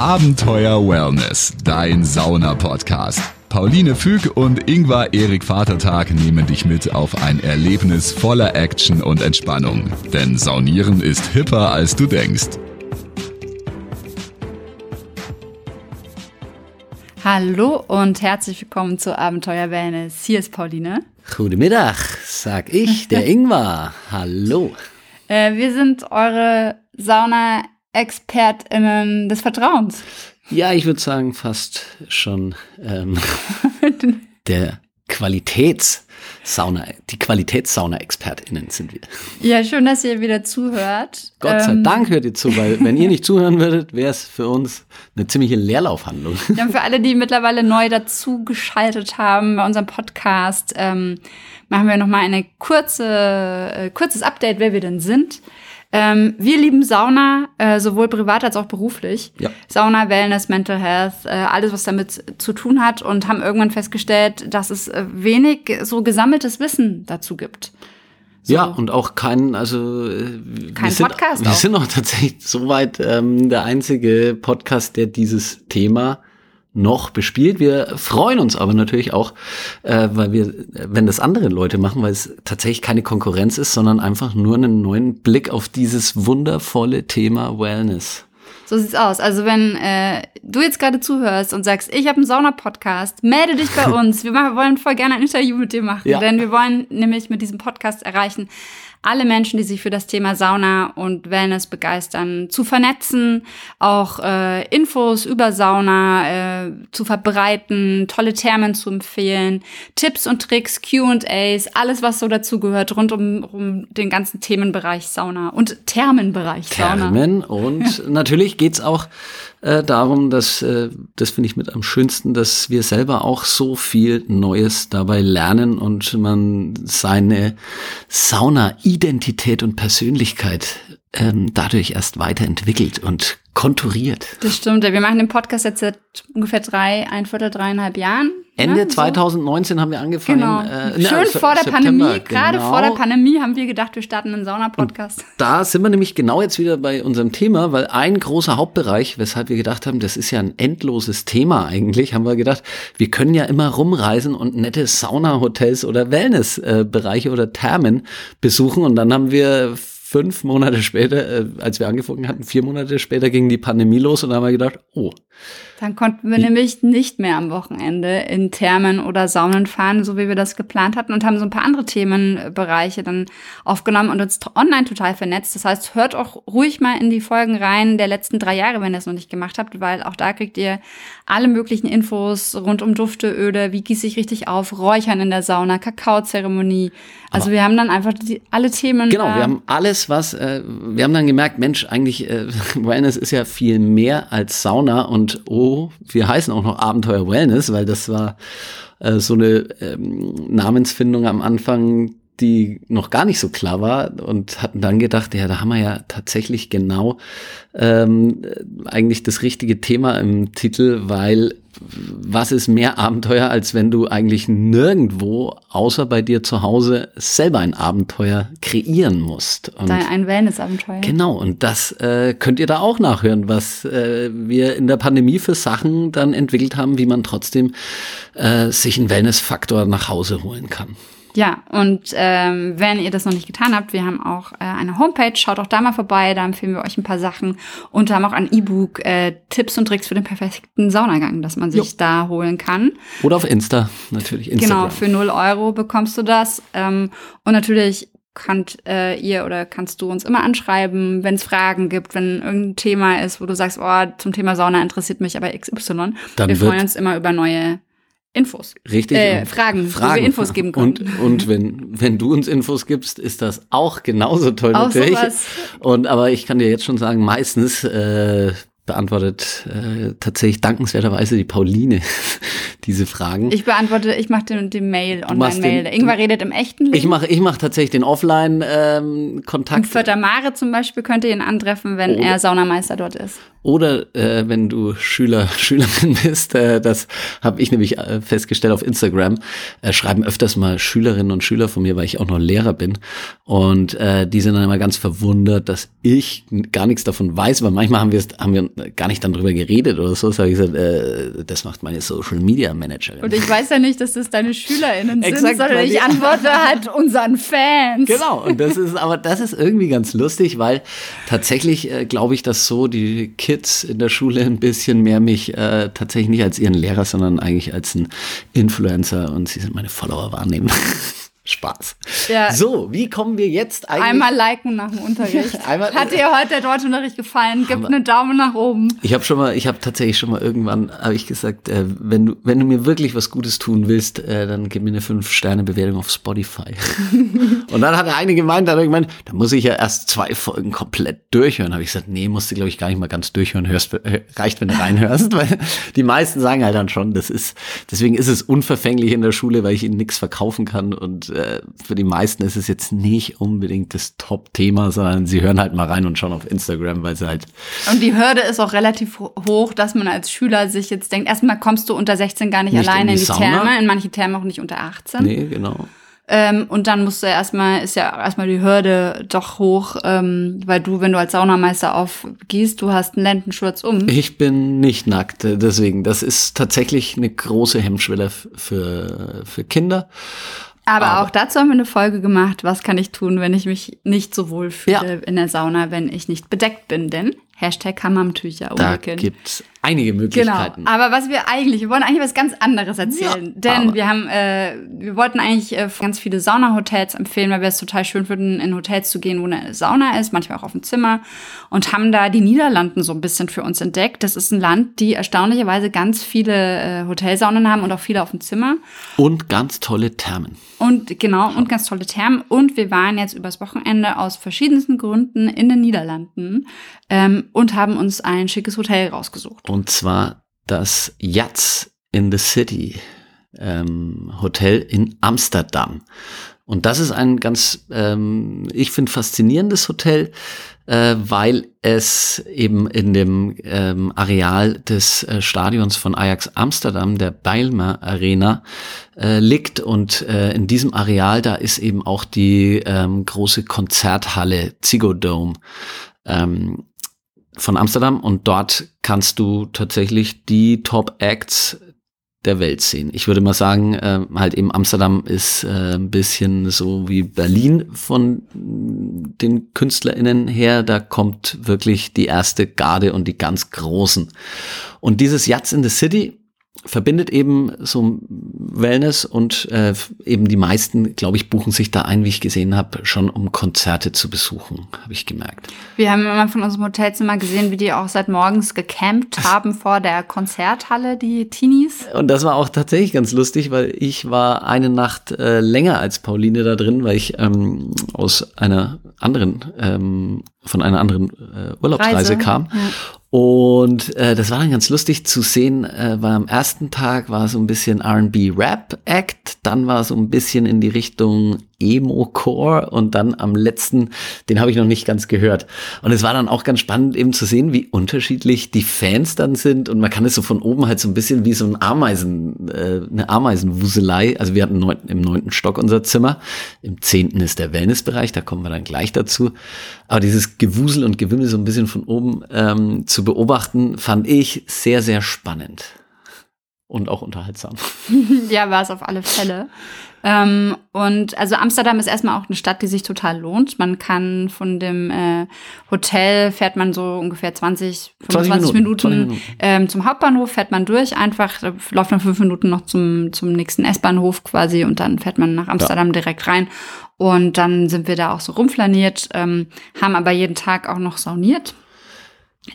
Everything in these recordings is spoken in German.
Abenteuer Wellness, dein Sauna-Podcast. Pauline Füg und Ingvar Erik Vatertag nehmen dich mit auf ein Erlebnis voller Action und Entspannung. Denn Saunieren ist hipper, als du denkst. Hallo und herzlich willkommen zu Abenteuer Wellness. Hier ist Pauline. Guten Mittag, sag ich, der Ingvar. Hallo. Äh, wir sind eure Sauna-ExpertInnen des Vertrauens. Ja, ich würde sagen, fast schon ähm, der Qualitätssauna, die Qualitätssauna-ExpertInnen sind wir. Ja, schön, dass ihr wieder zuhört. Gott sei ähm, Dank hört ihr zu, weil wenn ihr nicht zuhören würdet, wäre es für uns eine ziemliche Leerlaufhandlung. Ja, für alle, die mittlerweile neu dazugeschaltet haben bei unserem Podcast, ähm, machen wir nochmal ein kurze, äh, kurzes Update, wer wir denn sind. Ähm, wir lieben Sauna, äh, sowohl privat als auch beruflich. Ja. Sauna, Wellness, Mental Health, äh, alles, was damit zu tun hat und haben irgendwann festgestellt, dass es äh, wenig so gesammeltes Wissen dazu gibt. So. Ja, und auch kein, also äh, kein wir Podcast. Sind, wir sind auch tatsächlich soweit ähm, der einzige Podcast, der dieses Thema noch bespielt. Wir freuen uns aber natürlich auch, äh, weil wir, wenn das andere Leute machen, weil es tatsächlich keine Konkurrenz ist, sondern einfach nur einen neuen Blick auf dieses wundervolle Thema Wellness. So sieht's aus. Also wenn äh, du jetzt gerade zuhörst und sagst, ich habe einen Sauna-Podcast, melde dich bei uns. Wir wollen voll gerne ein Interview mit dir machen, ja. denn wir wollen nämlich mit diesem Podcast erreichen, alle Menschen, die sich für das Thema Sauna und Wellness begeistern, zu vernetzen, auch äh, Infos über Sauna äh, zu verbreiten, tolle Thermen zu empfehlen, Tipps und Tricks, Q&As, alles was so dazugehört rund um, um den ganzen Themenbereich Sauna und Thermenbereich Sauna. Thermen und natürlich geht's auch äh, darum, dass äh, das finde ich mit am schönsten, dass wir selber auch so viel Neues dabei lernen und man seine Sauna-Identität und Persönlichkeit ähm, dadurch erst weiterentwickelt und konturiert. Das stimmt. Wir machen den Podcast jetzt seit ungefähr drei, ein Viertel, dreieinhalb Jahren. Ende ne? 202019 haben wir angefangen. Genau. Äh, Schön ne, vor der September, Pandemie, gerade genau. vor der Pandemie haben wir gedacht, wir starten einen Sauna-Podcast. Da sind wir nämlich genau jetzt wieder bei unserem Thema, weil ein großer Hauptbereich, weshalb wir gedacht haben, das ist ja ein endloses Thema eigentlich, haben wir gedacht, wir können ja immer rumreisen und nette Sauna-Hotels oder Wellness-Bereiche oder Thermen besuchen. Und dann haben wir fünf Monate später, äh, als wir angefangen hatten, vier Monate später ging die Pandemie los und da haben wir gedacht, oh. Dann konnten wir nämlich nicht mehr am Wochenende in Thermen oder Saunen fahren, so wie wir das geplant hatten und haben so ein paar andere Themenbereiche dann aufgenommen und uns online total vernetzt. Das heißt, hört auch ruhig mal in die Folgen rein der letzten drei Jahre, wenn ihr es noch nicht gemacht habt, weil auch da kriegt ihr alle möglichen Infos rund um Dufte, Öle, wie gieße ich richtig auf, Räuchern in der Sauna, Kakaozeremonie. Also Aber wir haben dann einfach die, alle Themen. Genau, wir haben alles alles, was, äh, wir haben dann gemerkt, Mensch, eigentlich, äh, Wellness ist ja viel mehr als Sauna und oh, wir heißen auch noch Abenteuer Wellness, weil das war äh, so eine ähm, Namensfindung am Anfang, die noch gar nicht so klar war und hatten dann gedacht, ja, da haben wir ja tatsächlich genau ähm, eigentlich das richtige Thema im Titel, weil was ist mehr Abenteuer, als wenn du eigentlich nirgendwo, außer bei dir zu Hause, selber ein Abenteuer kreieren musst. Und Dein ein Wellness-Abenteuer. Genau, und das äh, könnt ihr da auch nachhören, was äh, wir in der Pandemie für Sachen dann entwickelt haben, wie man trotzdem äh, sich einen Wellness-Faktor nach Hause holen kann. Ja, und ähm, wenn ihr das noch nicht getan habt, wir haben auch äh, eine Homepage, schaut auch da mal vorbei, da empfehlen wir euch ein paar Sachen und haben auch ein E-Book, äh, Tipps und Tricks für den perfekten Saunagang, das man sich jo. da holen kann. Oder auf Insta, natürlich. Instagram. Genau, für 0 Euro bekommst du das. Ähm, und natürlich könnt äh, ihr oder kannst du uns immer anschreiben, wenn es Fragen gibt, wenn irgendein Thema ist, wo du sagst, oh, zum Thema Sauna interessiert mich aber XY. Dann wir freuen uns immer über neue Infos. Richtig. Äh, Fragen, Fragen, wo wir Infos geben können. Und, und wenn, wenn du uns Infos gibst, ist das auch genauso toll auch natürlich. Sowas. Und aber ich kann dir jetzt schon sagen, meistens äh, beantwortet äh, tatsächlich dankenswerterweise die Pauline diese Fragen. Ich beantworte, ich mache den, den Mail, Online-Mail. Irgendwer redet im echten Leben. Ich mache ich mach tatsächlich den Offline-Kontakt. Ähm, Und Förder Mare zum Beispiel könnt ihr ihn antreffen, wenn oder, er Saunameister dort ist. Oder äh, wenn du Schüler, Schülerin bist, äh, das habe ich nämlich äh, festgestellt auf Instagram, äh, schreiben öfters mal Schülerinnen und Schüler von mir, weil ich auch noch Lehrer bin. Und äh, die sind dann immer ganz verwundert, dass ich gar nichts davon weiß, weil manchmal haben wir haben wir gar nicht dann drüber geredet oder so. Das habe ich gesagt, äh, das macht meine Social Media Managerin. Und ich weiß ja nicht, dass das deine SchülerInnen sind, Exakt, sondern ich antworte halt unseren Fans. Genau, und das ist, aber das ist irgendwie ganz lustig, weil tatsächlich äh, glaube ich, dass so die Kids in der Schule ein bisschen mehr mich äh, tatsächlich nicht als ihren Lehrer, sondern eigentlich als ein Influencer und sie sind meine Follower wahrnehmen. Spaß. Ja. So, wie kommen wir jetzt eigentlich? Einmal liken nach dem Unterricht. Einmal, Hat dir heute der Deutschunterricht gefallen? Gib einen Daumen nach oben. Ich habe schon mal, ich habe tatsächlich schon mal irgendwann, habe ich gesagt, äh, wenn du, wenn du mir wirklich was Gutes tun willst, äh, dann gib mir eine 5-Sterne-Bewertung auf Spotify. und dann hat er eine gemeint, da hat er gemeint, da muss ich ja erst zwei Folgen komplett durchhören. Habe ich gesagt, nee, musst du glaube ich gar nicht mal ganz durchhören, hörst, äh, reicht, wenn du reinhörst, weil die meisten sagen halt dann schon, das ist, deswegen ist es unverfänglich in der Schule, weil ich ihnen nichts verkaufen kann und äh, für die meisten ist es jetzt nicht unbedingt das Top-Thema, sondern sie hören halt mal rein und schauen auf Instagram, weil sie halt. Und die Hürde ist auch relativ hoch, dass man als Schüler sich jetzt denkt, erstmal kommst du unter 16 gar nicht, nicht alleine in die, in die Therme, in manche Therme auch nicht unter 18. Nee, genau. Ähm, und dann musst du erstmal, ist ja erstmal die Hürde doch hoch, ähm, weil du, wenn du als Saunameister aufgehst, du hast einen Lendenschurz um. Ich bin nicht nackt, deswegen. Das ist tatsächlich eine große Hemmschwelle für, für Kinder. Aber, Aber, auch dazu haben wir eine Folge gemacht, was kann ich tun, wenn ich mich nicht so wohl fühle ja. in der Sauna, wenn ich nicht bedeckt bin. Denn Hashtag Hammertücher Da gibt einige Möglichkeiten. Genau. Aber was wir eigentlich, wir wollen eigentlich was ganz anderes erzählen. Ja, denn wir haben, äh, wir wollten eigentlich äh, ganz viele Saunahotels empfehlen, weil wir es total schön finden, in Hotels zu gehen, wo eine Sauna ist, manchmal auch auf dem Zimmer. Und haben da die Niederlanden so ein bisschen für uns entdeckt. Das ist ein Land, die erstaunlicherweise ganz viele äh, Hotelsaunen haben und auch viele auf dem Zimmer. Und ganz tolle Thermen. Und genau, und ganz tolle Thermen. Und wir waren jetzt übers Wochenende aus verschiedensten Gründen in den Niederlanden ähm, und haben uns ein schickes Hotel rausgesucht. Und zwar das Yachts in the City ähm, Hotel in Amsterdam. Und das ist ein ganz, ähm, ich finde, faszinierendes Hotel, äh, weil es eben in dem ähm, Areal des äh, Stadions von Ajax Amsterdam, der Bijlmer Arena, äh, liegt. Und äh, in diesem Areal, da ist eben auch die ähm, große Konzerthalle Ziggo Dome. Ähm, von Amsterdam und dort kannst du tatsächlich die Top Acts der Welt sehen. Ich würde mal sagen, äh, halt eben Amsterdam ist äh, ein bisschen so wie Berlin von den KünstlerInnen her. Da kommt wirklich die erste Garde und die ganz Großen. Und dieses Yachts in the City verbindet eben so Wellness und äh, eben die meisten, glaube ich, buchen sich da ein, wie ich gesehen habe, schon um Konzerte zu besuchen, habe ich gemerkt. Wir haben immer von unserem Hotelzimmer gesehen, wie die auch seit morgens gecampt haben vor der Konzerthalle, die Teenies. Und das war auch tatsächlich ganz lustig, weil ich war eine Nacht äh, länger als Pauline da drin, weil ich ähm, aus einer anderen, ähm, von einer anderen äh, Urlaubsreise Reise. kam. Ja. Und äh, das war dann ganz lustig zu sehen, äh, weil am ersten Tag war so ein bisschen RB Rap Act, dann war so ein bisschen in die Richtung Emo-Core und dann am letzten, den habe ich noch nicht ganz gehört. Und es war dann auch ganz spannend eben zu sehen, wie unterschiedlich die Fans dann sind und man kann es so von oben halt so ein bisschen wie so ein Ameisen, äh, eine Ameisenwuselei. Also wir hatten neun, im neunten Stock unser Zimmer, im zehnten ist der Wellnessbereich, da kommen wir dann gleich dazu. Aber dieses Gewusel und Gewimmel so ein bisschen von oben ähm, zu beobachten, fand ich sehr, sehr spannend und auch unterhaltsam. ja, war es auf alle Fälle. Ähm, und also Amsterdam ist erstmal auch eine Stadt, die sich total lohnt. Man kann von dem äh, Hotel fährt man so ungefähr 20, 25 20 Minuten, 20 Minuten. Ähm, zum Hauptbahnhof, fährt man durch einfach, läuft man fünf Minuten noch zum, zum nächsten S-Bahnhof quasi und dann fährt man nach Amsterdam ja. direkt rein. Und dann sind wir da auch so rumflaniert, ähm, haben aber jeden Tag auch noch sauniert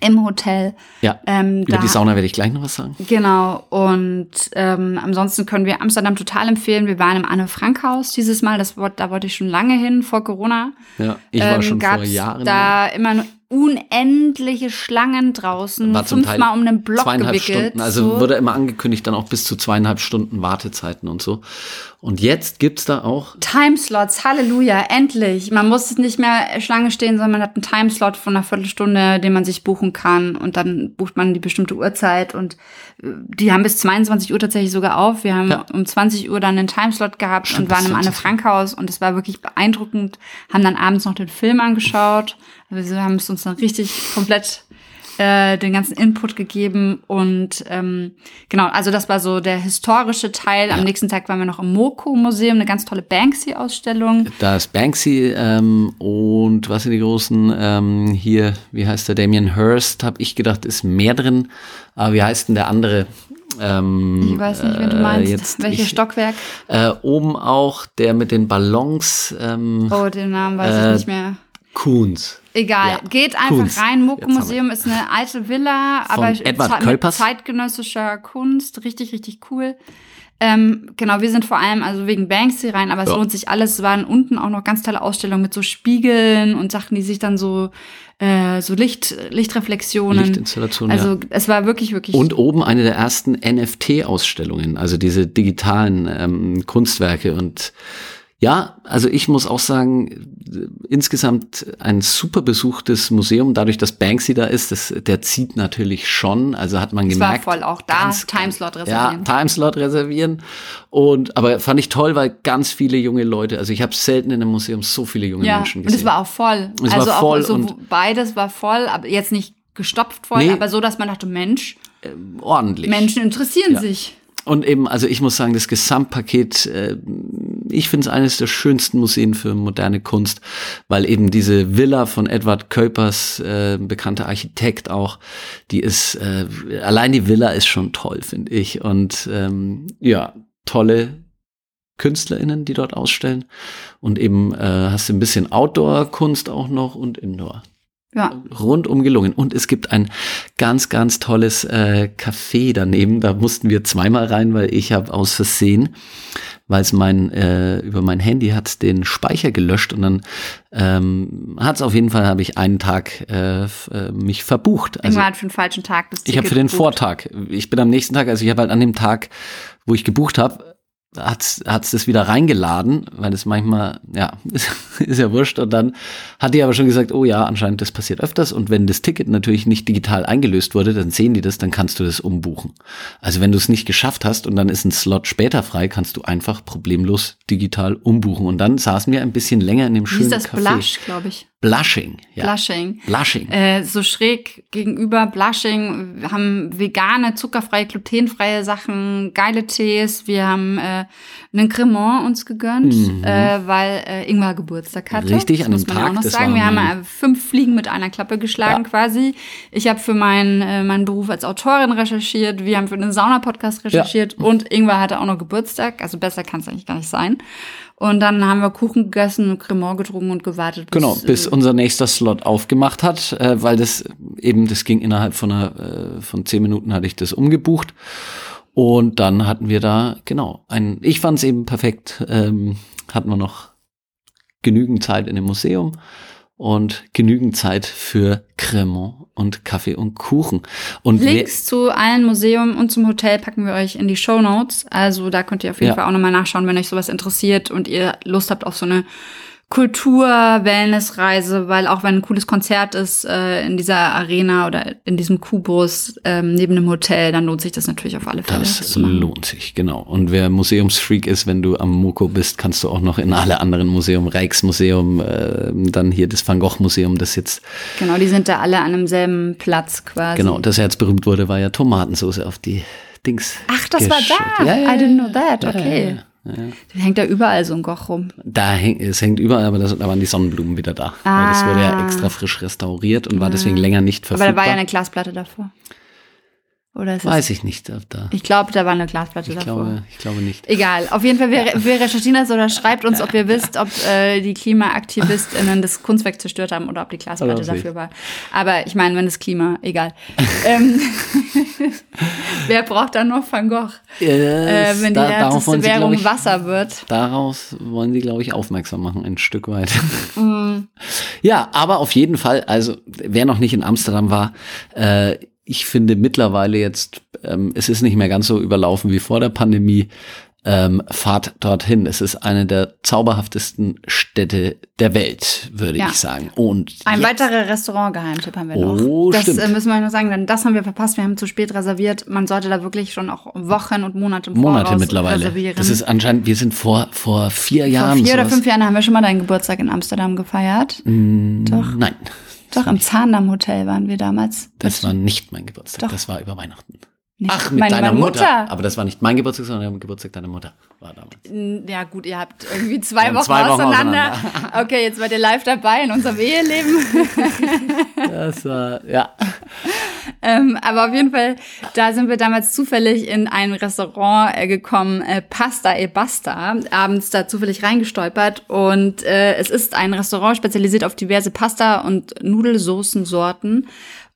im Hotel. Ja. Ähm, über da, die Sauna werde ich gleich noch was sagen. Genau. Und ähm, ansonsten können wir Amsterdam total empfehlen. Wir waren im Anne Frank Haus dieses Mal. Das da wollte ich schon lange hin vor Corona. Ja, ich war ähm, schon vor Jahren. Da immer unendliche Schlangen draußen, War zum Teil fünfmal um einen Block zweieinhalb gewickelt. Stunden. Also so. wurde immer angekündigt, dann auch bis zu zweieinhalb Stunden Wartezeiten und so. Und jetzt gibt's da auch Timeslots, Halleluja, endlich. Man muss nicht mehr Schlange stehen, sondern man hat einen Timeslot von einer Viertelstunde, den man sich buchen kann und dann bucht man die bestimmte Uhrzeit und äh, die haben bis 22 Uhr tatsächlich sogar auf. Wir haben Ja. um 20 Uhr dann einen Timeslot gehabt Stimmt, und waren im 20 Anne-Frank-Haus und es war wirklich beeindruckend. Haben dann abends noch den Film angeschaut. Wir haben es uns dann richtig komplett äh, den ganzen Input gegeben und ähm, genau, also das war so der historische Teil. Am nächsten Tag waren wir noch im Moko-Museum, eine ganz tolle Banksy-Ausstellung. Da ist Banksy ähm, und was sind die großen ähm, hier, wie heißt der, Damien Hirst, habe ich gedacht, ist mehr drin. Aber wie heißt denn der andere? Ähm, Ich weiß nicht, wen du äh, meinst. jetzt Welches ich- Stockwerk? Äh, oben auch der mit den Ballons, ähm, Oh, den Namen weiß äh, ich nicht mehr. Kuhns. Egal, Ja, geht einfach Kunst. rein. Moko-Museum ist eine alte Villa, aber Edward mit zeitgenössischer Kunst. Richtig, richtig cool. Ähm, genau, wir sind vor allem also wegen Banksy rein, aber es Ja. lohnt sich alles. Es waren unten auch noch ganz tolle Ausstellungen mit so Spiegeln und Sachen, die sich dann so, äh, so Licht, Lichtreflexionen. Lichtinstallationen, Also ja. es war wirklich, wirklich. Und oben eine der ersten NFT-Ausstellungen, also diese digitalen ähm, Kunstwerke. Und ja, also ich muss auch sagen, äh, insgesamt ein super besuchtes Museum, dadurch, dass Banksy da ist, das, der zieht natürlich schon. Also hat man es war gemerkt. voll auch da, ganz, Timeslot Ja, reservieren. Timeslot reservieren. Und aber fand ich toll, weil ganz viele junge Leute, also ich habe selten in einem Museum so viele junge Ja, Menschen und gesehen. es war auch voll. Es war also voll auch so und- beides war voll, aber jetzt nicht gestopft voll, Nee. aber so, dass man dachte, Mensch, ordentlich. Menschen interessieren Ja. sich. Und eben, also ich muss sagen, das Gesamtpaket, äh, ich finde es eines der schönsten Museen für moderne Kunst, weil eben diese Villa von Edward Kuipers, äh, bekannter Architekt auch, die ist, äh, allein die Villa ist schon toll, finde ich. Und ähm, ja, tolle KünstlerInnen, die dort ausstellen. Und eben äh, hast du ein bisschen Outdoor-Kunst auch noch und Indoor Ja. rundum gelungen. Und es gibt ein ganz, ganz tolles äh, Café daneben. Da mussten wir zweimal rein, weil ich habe aus Versehen, weil es mein äh, über mein Handy hat den Speicher gelöscht und dann ähm, hat es auf jeden Fall habe ich einen Tag äh, äh, mich verbucht. Also Irgendwann für den falschen Tag das ich habe für den gebucht. Vortag. Ich bin am nächsten Tag, also ich habe halt an dem Tag, wo ich gebucht habe, hat's hat's das wieder reingeladen, weil es manchmal, ja, ist, ist ja wurscht. Und dann hat die aber schon gesagt, oh ja, anscheinend das passiert öfters. Und wenn das Ticket natürlich nicht digital eingelöst wurde, dann sehen die das, dann kannst du das umbuchen. Also wenn du es nicht geschafft hast und dann ist ein Slot später frei, kannst du einfach problemlos digital umbuchen. Und dann saßen wir ein bisschen länger in dem Wie schönen ist das? Café. Blush, glaube ich. Blushing. Ja. Blushing. Blushing. Äh, so schräg gegenüber Blushing. Wir haben vegane, zuckerfreie, glutenfreie Sachen, geile Tees. Wir haben äh, einen Cremant uns gegönnt, äh, weil äh, Ingwer Geburtstag hatte. Mhm. Richtig, das an muss dem man ja Tag, auch noch das sagen. Wir haben äh, fünf Fliegen mit einer Klappe geschlagen Ja. quasi. Ich habe für meinen, äh, meinen Beruf als Autorin recherchiert. Wir haben für den Sauna-Podcast recherchiert. Und Ingwer hatte auch noch Geburtstag. Also besser kann es eigentlich gar nicht sein. Und dann haben wir Kuchen gegessen, Cremant getrunken und gewartet. Bis, Genau, bis äh, unser nächster Slot aufgemacht hat, äh, weil das eben, das ging innerhalb von einer, äh, von zehn Minuten hatte ich das umgebucht. Und dann hatten wir da, genau, ein, ich fand es eben perfekt, ähm, hatten wir noch genügend Zeit in dem Museum und genügend Zeit für Cremant und Kaffee und Kuchen. Und Links zu allen Museen und zum Hotel packen wir euch in die Show Notes. Also da könnt ihr auf jeden Ja. Fall auch nochmal nachschauen, wenn euch sowas interessiert und ihr Lust habt auf so eine Kultur-Wellness-Reise, weil auch wenn ein cooles Konzert ist äh, in dieser Arena oder in diesem Kubus ähm, neben dem Hotel, dann lohnt sich das natürlich auf alle Fälle. Das lohnt sich, genau. Und wer Museumsfreak ist, wenn du am Moko bist, kannst du auch noch in alle anderen Museum, Rijksmuseum, äh, dann hier das Van Gogh Museum, das jetzt, Genau, die sind da alle an demselben Platz quasi. genau, das jetzt berühmt wurde, war ja Tomatensauce auf die Dings. Ach, das war da. Ja, ja, I didn't know that. Okay. ja, ja. Da hängt da überall so ein Goch rum. Da hängt, es hängt überall, aber das, da waren die Sonnenblumen wieder da. Weil das wurde ja Ah. extra frisch restauriert und war deswegen länger nicht Aber verfügbar. da war ja eine Glasplatte davor. Weiß ich nicht. Da. Ich glaube, da war eine Glasplatte ich davor. Glaube, ich glaube nicht. Egal. Auf jeden Fall, wir, wir recherchieren das oder schreibt uns, ob ihr wisst, ob äh, die KlimaaktivistInnen das Kunstwerk zerstört haben oder ob die Glasplatte Oder dafür war. Aber ich meine, wenn das Klima, egal. ähm, wer braucht dann noch Van Gogh? Äh, wenn die da, härteste Währung ich, Wasser wird. Daraus wollen sie, glaube ich, aufmerksam machen, ein Stück weit. Mhm. Ja, aber auf jeden Fall, also wer noch nicht in Amsterdam war, äh, ich finde mittlerweile jetzt, ähm, es ist nicht mehr ganz so überlaufen wie vor der Pandemie. Ähm, fahrt dorthin. Es ist eine der zauberhaftesten Städte der Welt, würde Ja. ich sagen. Und Ein jetzt- weiterer Restaurant-Geheimtipp haben wir noch. Oh, das stimmt. äh, müssen wir noch sagen, denn das haben wir verpasst. Wir haben zu spät reserviert. Man sollte da wirklich schon auch Wochen und Monate im Monate Voraus mittlerweile. reservieren. Das ist anscheinend, wir sind vor, vor vier Vor Jahren. vier oder sowas. fünf Jahren haben wir schon mal deinen Geburtstag in Amsterdam gefeiert. Doch. Nein, Doch, im Zahndamm Hotel waren wir damals. das war nicht mein Geburtstag. Doch. Das war über Weihnachten. Nicht Ach, mit meine, deiner Mutter. Mutter. Aber das war nicht mein Geburtstag, sondern der Geburtstag deiner Mutter war damals. Ja, gut, ihr habt irgendwie zwei, Wochen, zwei Wochen auseinander. Okay, jetzt seid ihr live dabei in unserem Eheleben. Das war, ja. Ähm, aber auf jeden Fall, da sind wir damals zufällig in ein Restaurant äh, gekommen, äh, Pasta e Basta, abends da zufällig reingestolpert. Und äh, es ist ein Restaurant spezialisiert auf diverse Pasta- und Nudelsoßensorten.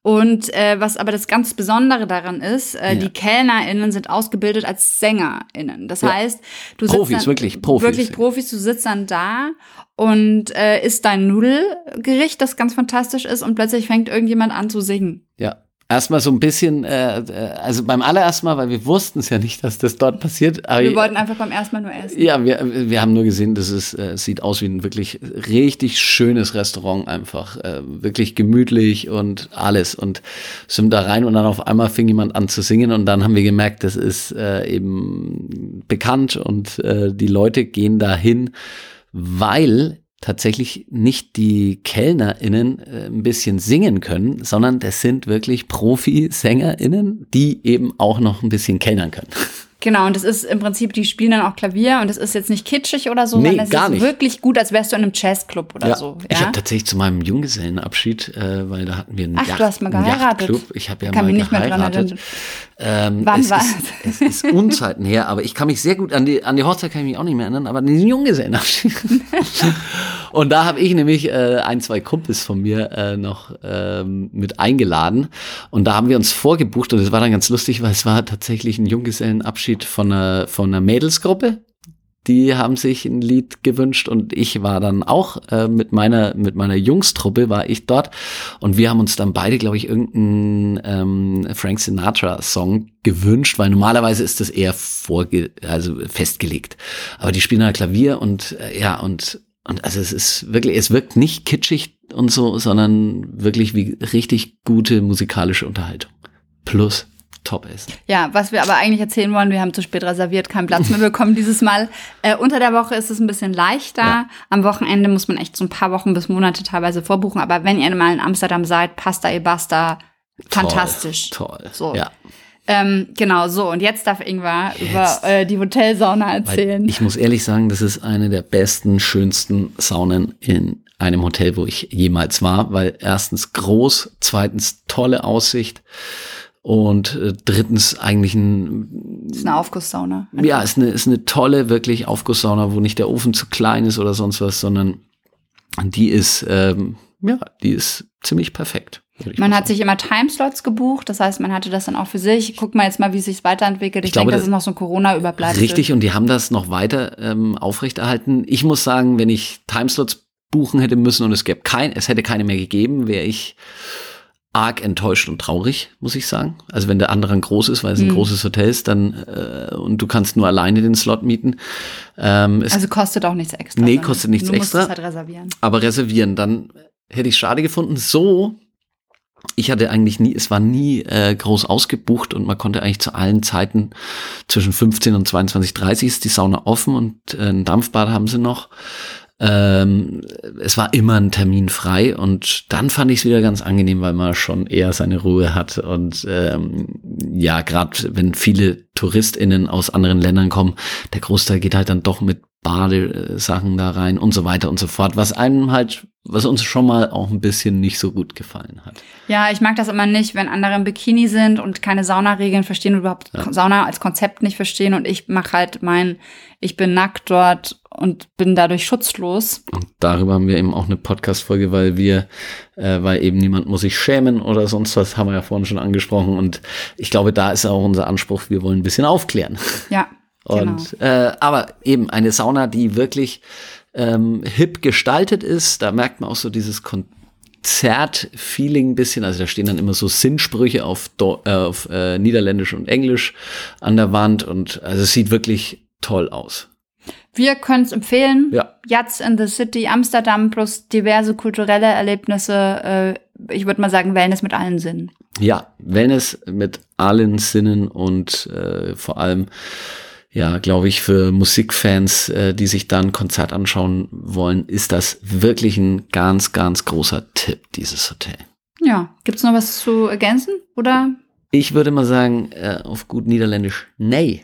Und äh, was aber das ganz Besondere daran ist, äh, Ja. die KellnerInnen sind ausgebildet als SängerInnen. Das Ja. heißt, du Profis, sitzt dann, wirklich Profis. Wirklich Profis, du sitzt dann da und äh, isst dein Nudelgericht, das ganz fantastisch ist, und plötzlich fängt irgendjemand an zu singen. Ja. Erstmal so ein bisschen, äh, äh, also beim allerersten Mal, weil wir wussten es ja nicht, dass das dort passiert. Wir wollten einfach beim ersten Mal nur essen. Ja, wir, wir haben nur gesehen, dass es äh, sieht aus wie ein wirklich richtig schönes Restaurant einfach. Äh, wirklich gemütlich und alles. Und sind da rein und dann auf einmal fing jemand an zu singen und dann haben wir gemerkt, das ist äh, eben bekannt und äh, die Leute gehen dahin, weil tatsächlich nicht die KellnerInnen äh, ein bisschen singen können, sondern das sind wirklich Profi-SängerInnen, die eben auch noch ein bisschen kellnern können. Genau, und das ist im Prinzip, die spielen dann auch Klavier und das ist jetzt nicht kitschig oder so, Nee, sondern es gar ist nicht. wirklich gut, als wärst du in einem Jazzclub oder so. Ich Ja? habe tatsächlich zu meinem Junggesellenabschied, äh, weil da hatten wir einen Ach, du hast mal geheiratet. Ich habe ja Kann mal mich nicht mehr dran geheiratet. Ähm, Wann es war ist, es ist Unzeiten her, aber ich kann mich sehr gut an die an die Hochzeit kann ich mich auch nicht mehr erinnern, aber an den Junggesellenabschied. Und da habe ich nämlich äh, ein, zwei Kumpels von mir äh, noch ähm, mit eingeladen. Und da haben wir uns vorgebucht und es war dann ganz lustig, weil es war tatsächlich ein Junggesellenabschied von einer, von einer Mädelsgruppe. Die haben sich ein Lied gewünscht und ich war dann auch äh, mit meiner mit meiner Jungstruppe war ich dort. Und wir haben uns dann beide glaube ich irgendeinen ähm, Frank Sinatra Song gewünscht, weil normalerweise ist das eher vorge also festgelegt, aber die spielen halt Klavier und äh, ja und und also es ist wirklich es wirkt nicht kitschig und so, sondern wirklich wie richtig gute musikalische Unterhaltung. Plus Top Essen. Ja, was wir aber eigentlich erzählen wollen, wir haben zu spät reserviert, keinen Platz mehr bekommen dieses Mal. Äh, unter der Woche ist es ein bisschen leichter. Ja. Am Wochenende muss man echt so ein paar Wochen bis Monate teilweise vorbuchen. Aber wenn ihr mal in Amsterdam seid, Pasta e Basta, fantastisch. Toll. So. Ja. Ähm, genau, so. Und jetzt darf Ingvar über äh, die Hotelsauna erzählen. Weil ich muss ehrlich sagen, das ist eine der besten, schönsten Saunen in einem Hotel, wo ich jemals war, weil erstens groß, zweitens tolle Aussicht und äh, drittens eigentlich ein ist eine Aufgusssauna. ja, ist eine, ist eine tolle, wirklich Aufgusssauna, wo nicht der Ofen zu klein ist oder sonst was, sondern die ist, ähm, ja, die ist ziemlich perfekt. Man hat sich immer Timeslots gebucht, das heißt, man hatte das dann auch für sich. Guck mal jetzt mal, wie es sich weiterentwickelt. Ich, Ich glaube, denke, das das- ist noch so ein Corona-Überbleibsel. Richtig, und die haben das noch weiter ähm, aufrechterhalten. Ich muss sagen, wenn ich Timeslots buchen hätte müssen und es gäbe kein, es hätte keine mehr gegeben, wäre ich arg enttäuscht und traurig, muss ich sagen. Also wenn der andere groß ist, weil es ein Mhm. großes Hotel ist, dann äh, und du kannst nur alleine den Slot mieten. Ähm, Also kostet auch nichts extra. Nee, kostet nichts du musst extra. es halt reservieren. aber reservieren, dann hätte ich schade gefunden. So, ich hatte eigentlich nie, es war nie äh, groß ausgebucht und man konnte eigentlich zu allen Zeiten zwischen 15 und 22.30 ist die Sauna offen und äh, ein Dampfbad haben sie noch. Ähm, es war immer ein Termin frei und dann fand ich es wieder ganz angenehm, weil man schon eher seine Ruhe hat und ähm, ja, gerade wenn viele TouristInnen aus anderen Ländern kommen, der Großteil geht halt dann doch mit Badesachen da rein und so weiter und so fort, was einem halt, was uns schon mal auch ein bisschen nicht so gut gefallen hat. Ja, ich mag das immer nicht, wenn andere im Bikini sind und keine Saunaregeln verstehen und überhaupt ja. Sauna als Konzept nicht verstehen und ich mache halt mein, ich bin nackt dort und bin dadurch schutzlos. Und darüber haben wir eben auch eine Podcast-Folge, weil wir, äh, weil eben niemand muss sich schämen oder sonst was, haben wir ja vorhin schon angesprochen und ich glaube, da ist auch unser Anspruch, wir wollen ein bisschen aufklären. Ja, und genau. äh, aber eben eine Sauna, die wirklich ähm, hip gestaltet ist. Da merkt man auch so dieses Konzert-Feeling ein bisschen. Also da stehen dann immer so Sinnsprüche auf, Do äh, auf äh, Niederländisch und Englisch an der Wand und also es sieht wirklich toll aus. Wir können es empfehlen. Ja. In the City Amsterdam plus diverse kulturelle Erlebnisse. Äh, ich würde mal sagen, Wellness mit allen Sinnen. Ja, Wellness mit allen Sinnen und äh, vor allem ja, glaube ich, für Musikfans, äh, die sich dann ein Konzert anschauen wollen, ist das wirklich ein ganz, ganz großer Tipp, dieses Hotel. Ja, gibt's noch was zu ergänzen oder? Ich würde mal sagen, äh, auf gut Niederländisch, nee.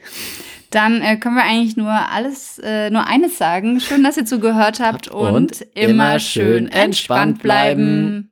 Dann äh, können wir eigentlich nur alles, äh, nur eines sagen. Schön, dass ihr zugehört habt und, und immer schön entspannt bleiben.